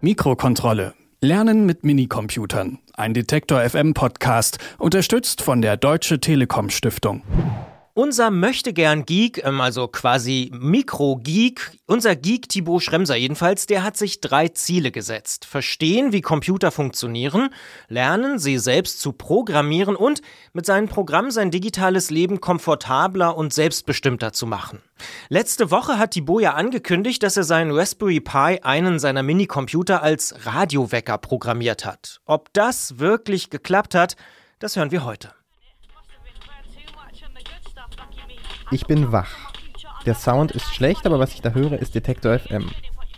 Mikrokontrolle. Lernen mit Minicomputern. Ein Detektor FM Podcast, unterstützt von der Deutsche Telekom Stiftung. Unser möchtegern Geek, ähm, also quasi Mikro-Geek, unser Geek Thibaut Schremser jedenfalls, der hat sich drei Ziele gesetzt. Verstehen, wie Computer funktionieren, lernen, sie selbst zu programmieren und mit seinen Programmen sein digitales Leben komfortabler und selbstbestimmter zu machen. Letzte Woche hat Thibaut ja angekündigt, dass er seinen Raspberry Pi, einen seiner Minicomputer, als Radiowecker programmiert hat. Ob das wirklich geklappt hat, das hören wir heute. Ich bin wach. Der Sound ist schlecht, aber was ich da höre, ist Detektor FM.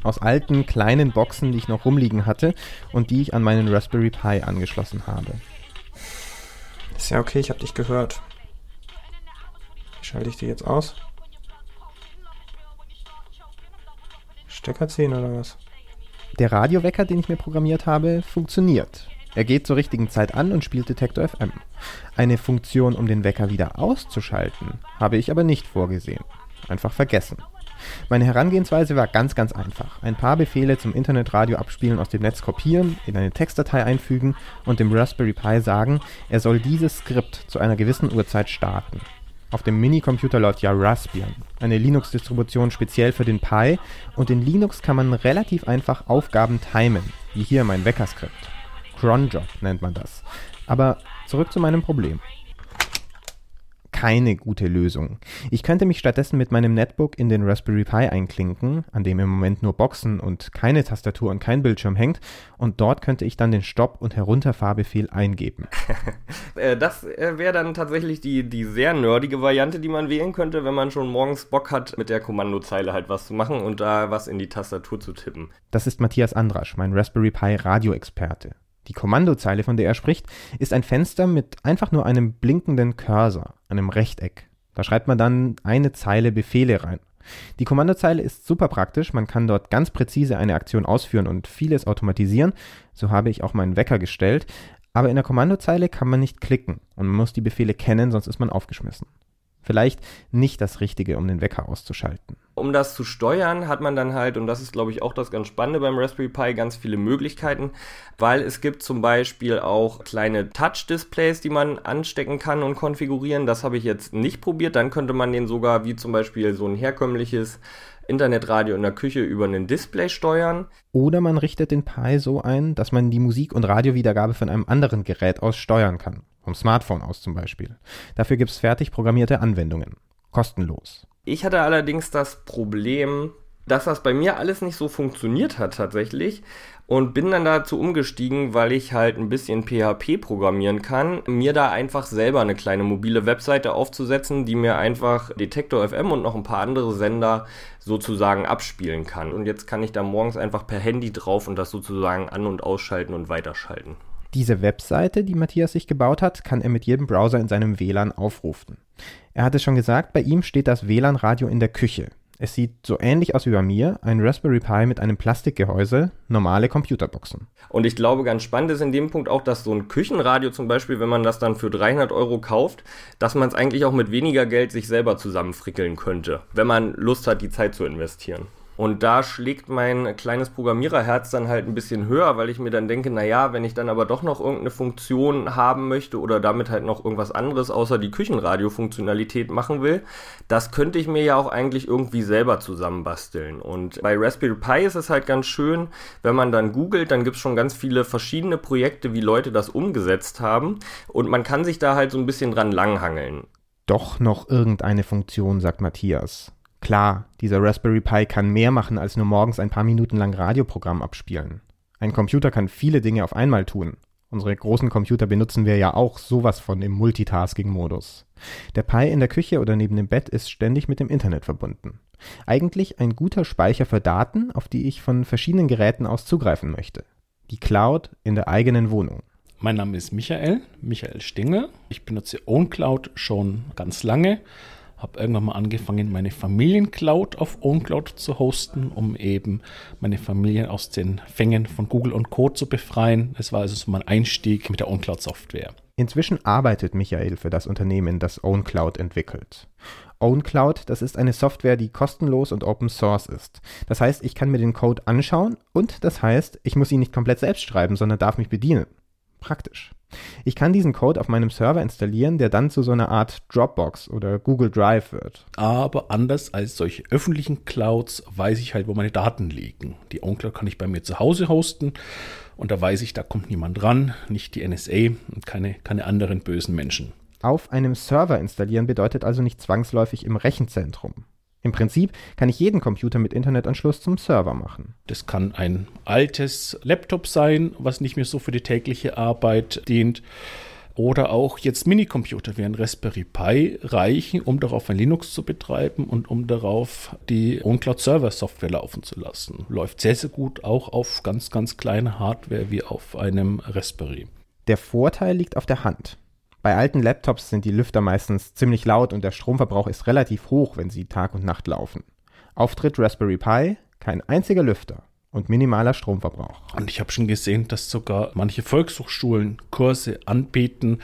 Aus alten, kleinen Boxen, die ich noch rumliegen hatte und die ich an meinen Raspberry Pi angeschlossen habe. Ist ja okay, ich habe dich gehört. Schalte ich die jetzt aus? Stecker ziehen oder was? Der Radiowecker, den ich mir programmiert habe, funktioniert. Er geht zur richtigen Zeit an und spielt Detektor FM. Eine Funktion, um den Wecker wieder auszuschalten, habe ich aber nicht vorgesehen. Einfach vergessen. Meine Herangehensweise war ganz, ganz einfach. Ein paar Befehle zum Internetradio abspielen aus dem Netz kopieren, in eine Textdatei einfügen und dem Raspberry Pi sagen, er soll dieses Skript zu einer gewissen Uhrzeit starten. Auf dem Minicomputer läuft ja Raspbian, eine Linux-Distribution speziell für den Pi und in Linux kann man relativ einfach Aufgaben timen, wie hier mein Weckerskript. Cronjob nennt man das. Aber zurück zu meinem Problem. Keine gute Lösung. Ich könnte mich stattdessen mit meinem Netbook in den Raspberry Pi einklinken, an dem im Moment nur Boxen und keine Tastatur und kein Bildschirm hängt, und dort könnte ich dann den Stopp- und Herunterfahrbefehl eingeben. Äh, das äh, wäre dann tatsächlich die, die sehr nerdige Variante, die man wählen könnte, wenn man schon morgens Bock hat, mit der Kommandozeile halt was zu machen und da was in die Tastatur zu tippen. Das ist Matthias Andrasch, mein Raspberry Pi Radioexperte. Die Kommandozeile, von der er spricht, ist ein Fenster mit einfach nur einem blinkenden Cursor, einem Rechteck. Da schreibt man dann eine Zeile Befehle rein. Die Kommandozeile ist super praktisch, man kann dort ganz präzise eine Aktion ausführen und vieles automatisieren. So habe ich auch meinen Wecker gestellt. Aber in der Kommandozeile kann man nicht klicken und man muss die Befehle kennen, sonst ist man aufgeschmissen. Vielleicht nicht das Richtige, um den Wecker auszuschalten. Um das zu steuern, hat man dann halt, und das ist glaube ich auch das ganz Spannende beim Raspberry Pi, ganz viele Möglichkeiten, weil es gibt zum Beispiel auch kleine Touch-Displays, die man anstecken kann und konfigurieren. Das habe ich jetzt nicht probiert. Dann könnte man den sogar wie zum Beispiel so ein herkömmliches Internetradio in der Küche über ein Display steuern. Oder man richtet den Pi so ein, dass man die Musik- und Radiowiedergabe von einem anderen Gerät aus steuern kann. Vom Smartphone aus zum Beispiel. Dafür gibt es fertig programmierte Anwendungen. Kostenlos. Ich hatte allerdings das Problem, dass das bei mir alles nicht so funktioniert hat tatsächlich und bin dann dazu umgestiegen, weil ich halt ein bisschen PHP programmieren kann, mir da einfach selber eine kleine mobile Webseite aufzusetzen, die mir einfach Detektor FM und noch ein paar andere Sender sozusagen abspielen kann. Und jetzt kann ich da morgens einfach per Handy drauf und das sozusagen an- und ausschalten und weiterschalten. Diese Webseite, die Matthias sich gebaut hat, kann er mit jedem Browser in seinem WLAN aufrufen. Er hat es schon gesagt, bei ihm steht das WLAN-Radio in der Küche. Es sieht so ähnlich aus wie bei mir, ein Raspberry Pi mit einem Plastikgehäuse, normale Computerboxen. Und ich glaube, ganz spannend ist in dem Punkt auch, dass so ein Küchenradio zum Beispiel, wenn man das dann für 300 Euro kauft, dass man es eigentlich auch mit weniger Geld sich selber zusammenfrickeln könnte, wenn man Lust hat, die Zeit zu investieren. Und da schlägt mein kleines Programmiererherz dann halt ein bisschen höher, weil ich mir dann denke, naja, wenn ich dann aber doch noch irgendeine Funktion haben möchte oder damit halt noch irgendwas anderes außer die Küchenradio-Funktionalität machen will, das könnte ich mir ja auch eigentlich irgendwie selber zusammenbasteln. Und bei Raspberry Pi ist es halt ganz schön, wenn man dann googelt, dann gibt es schon ganz viele verschiedene Projekte, wie Leute das umgesetzt haben. Und man kann sich da halt so ein bisschen dran langhangeln. Doch noch irgendeine Funktion, sagt Matthias. Klar, dieser Raspberry Pi kann mehr machen als nur morgens ein paar Minuten lang Radioprogramm abspielen. Ein Computer kann viele Dinge auf einmal tun. Unsere großen Computer benutzen wir ja auch sowas von im Multitasking-Modus. Der Pi in der Küche oder neben dem Bett ist ständig mit dem Internet verbunden. Eigentlich ein guter Speicher für Daten, auf die ich von verschiedenen Geräten aus zugreifen möchte. Die Cloud in der eigenen Wohnung. Mein Name ist Michael, Michael Stingel. Ich benutze OwnCloud schon ganz lange habe irgendwann mal angefangen, meine Familiencloud auf OwnCloud zu hosten, um eben meine Familie aus den Fängen von Google und Co. zu befreien. Es war also so mein Einstieg mit der OwnCloud-Software. Inzwischen arbeitet Michael für das Unternehmen, das OwnCloud entwickelt. OwnCloud, das ist eine Software, die kostenlos und Open Source ist. Das heißt, ich kann mir den Code anschauen und das heißt, ich muss ihn nicht komplett selbst schreiben, sondern darf mich bedienen. Praktisch. Ich kann diesen Code auf meinem Server installieren, der dann zu so einer Art Dropbox oder Google Drive wird. Aber anders als solche öffentlichen Clouds weiß ich halt, wo meine Daten liegen. Die OwnCloud kann ich bei mir zu Hause hosten und da weiß ich, da kommt niemand ran, nicht die NSA und keine, keine anderen bösen Menschen. Auf einem Server installieren bedeutet also nicht zwangsläufig im Rechenzentrum. Im Prinzip kann ich jeden Computer mit Internetanschluss zum Server machen. Das kann ein altes Laptop sein, was nicht mehr so für die tägliche Arbeit dient. Oder auch jetzt Minicomputer wie ein Raspberry Pi reichen, um darauf ein Linux zu betreiben und um darauf die OwnCloud Server Software laufen zu lassen. Läuft sehr, sehr gut auch auf ganz, ganz kleine Hardware wie auf einem Raspberry. Der Vorteil liegt auf der Hand. Bei alten Laptops sind die Lüfter meistens ziemlich laut und der Stromverbrauch ist relativ hoch, wenn sie Tag und Nacht laufen. Auftritt Raspberry Pi, kein einziger Lüfter und minimaler Stromverbrauch. Und ich habe schon gesehen, dass sogar manche Volkshochschulen Kurse anbieten,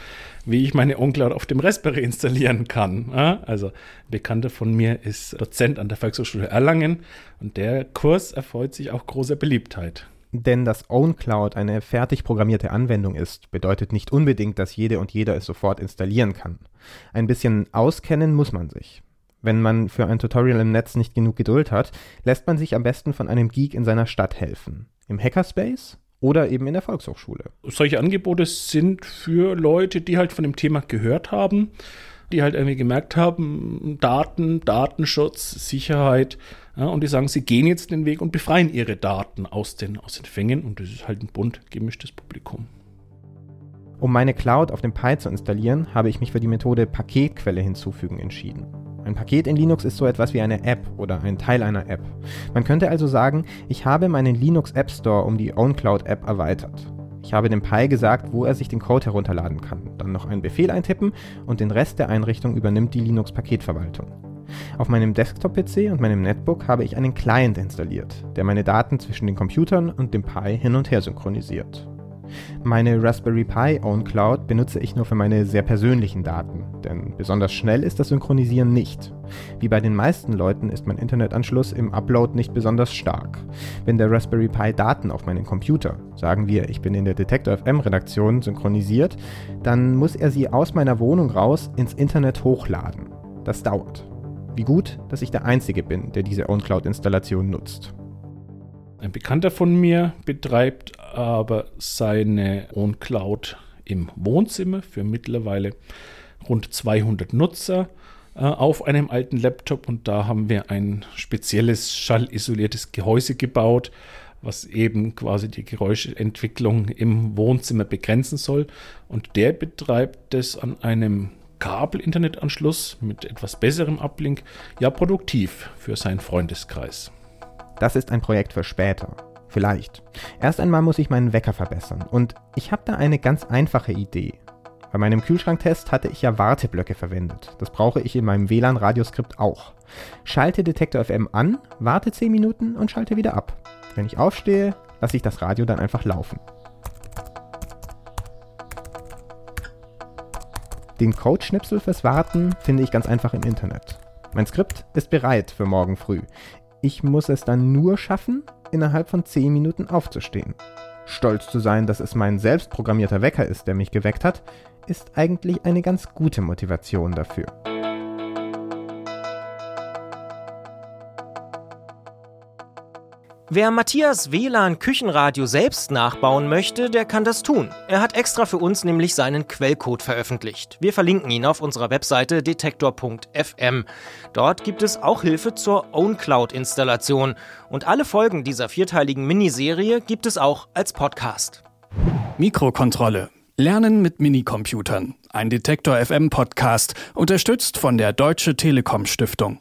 wie ich meine OnCloud auf dem Raspberry installieren kann. Also ein Bekannter von mir ist Dozent an der Volkshochschule Erlangen und der Kurs erfreut sich auch großer Beliebtheit. Denn dass OwnCloud eine fertig programmierte Anwendung ist, bedeutet nicht unbedingt, dass jede und jeder es sofort installieren kann. Ein bisschen auskennen muss man sich. Wenn man für ein Tutorial im Netz nicht genug Geduld hat, lässt man sich am besten von einem Geek in seiner Stadt helfen. Im Hackerspace oder eben in der Volkshochschule. Solche Angebote sind für Leute, die halt von dem Thema gehört haben, die halt irgendwie gemerkt haben, Daten, Datenschutz, Sicherheit, und die sagen, sie gehen jetzt den Weg und befreien ihre Daten aus den, aus den Fängen. Und das ist halt ein bunt gemischtes Publikum. Um meine Cloud auf dem Pi zu installieren, habe ich mich für die Methode Paketquelle hinzufügen entschieden. Ein Paket in Linux ist so etwas wie eine App oder ein Teil einer App. Man könnte also sagen, ich habe meinen Linux App Store um die OwnCloud App erweitert. Ich habe dem Pi gesagt, wo er sich den Code herunterladen kann, dann noch einen Befehl eintippen und den Rest der Einrichtung übernimmt die Linux Paketverwaltung. Auf meinem Desktop-PC und meinem Netbook habe ich einen Client installiert, der meine Daten zwischen den Computern und dem Pi hin und her synchronisiert. Meine Raspberry Pi Own Cloud benutze ich nur für meine sehr persönlichen Daten, denn besonders schnell ist das Synchronisieren nicht. Wie bei den meisten Leuten ist mein Internetanschluss im Upload nicht besonders stark. Wenn der Raspberry Pi Daten auf meinen Computer, sagen wir, ich bin in der Detector FM Redaktion synchronisiert, dann muss er sie aus meiner Wohnung raus ins Internet hochladen. Das dauert. Wie gut, dass ich der Einzige bin, der diese OwnCloud-Installation nutzt. Ein Bekannter von mir betreibt aber seine OwnCloud im Wohnzimmer für mittlerweile rund 200 Nutzer äh, auf einem alten Laptop und da haben wir ein spezielles schallisoliertes Gehäuse gebaut, was eben quasi die Geräuschentwicklung im Wohnzimmer begrenzen soll. Und der betreibt es an einem Kabel-Internetanschluss mit etwas besserem Uplink ja produktiv für seinen Freundeskreis. Das ist ein Projekt für später. Vielleicht. Erst einmal muss ich meinen Wecker verbessern und ich habe da eine ganz einfache Idee. Bei meinem Kühlschranktest hatte ich ja Warteblöcke verwendet. Das brauche ich in meinem WLAN-Radioskript auch. Schalte Detektor FM an, warte 10 Minuten und schalte wieder ab. Wenn ich aufstehe, lasse ich das Radio dann einfach laufen. Den Codeschnipsel fürs Warten finde ich ganz einfach im Internet. Mein Skript ist bereit für morgen früh. Ich muss es dann nur schaffen, innerhalb von 10 Minuten aufzustehen. Stolz zu sein, dass es mein selbstprogrammierter Wecker ist, der mich geweckt hat, ist eigentlich eine ganz gute Motivation dafür. Wer Matthias WLAN Küchenradio selbst nachbauen möchte, der kann das tun. Er hat extra für uns nämlich seinen Quellcode veröffentlicht. Wir verlinken ihn auf unserer Webseite detektor.fm. Dort gibt es auch Hilfe zur OwnCloud-Installation. Und alle Folgen dieser vierteiligen Miniserie gibt es auch als Podcast. Mikrokontrolle. Lernen mit Minicomputern. Ein Detektor FM Podcast, unterstützt von der Deutsche Telekom Stiftung.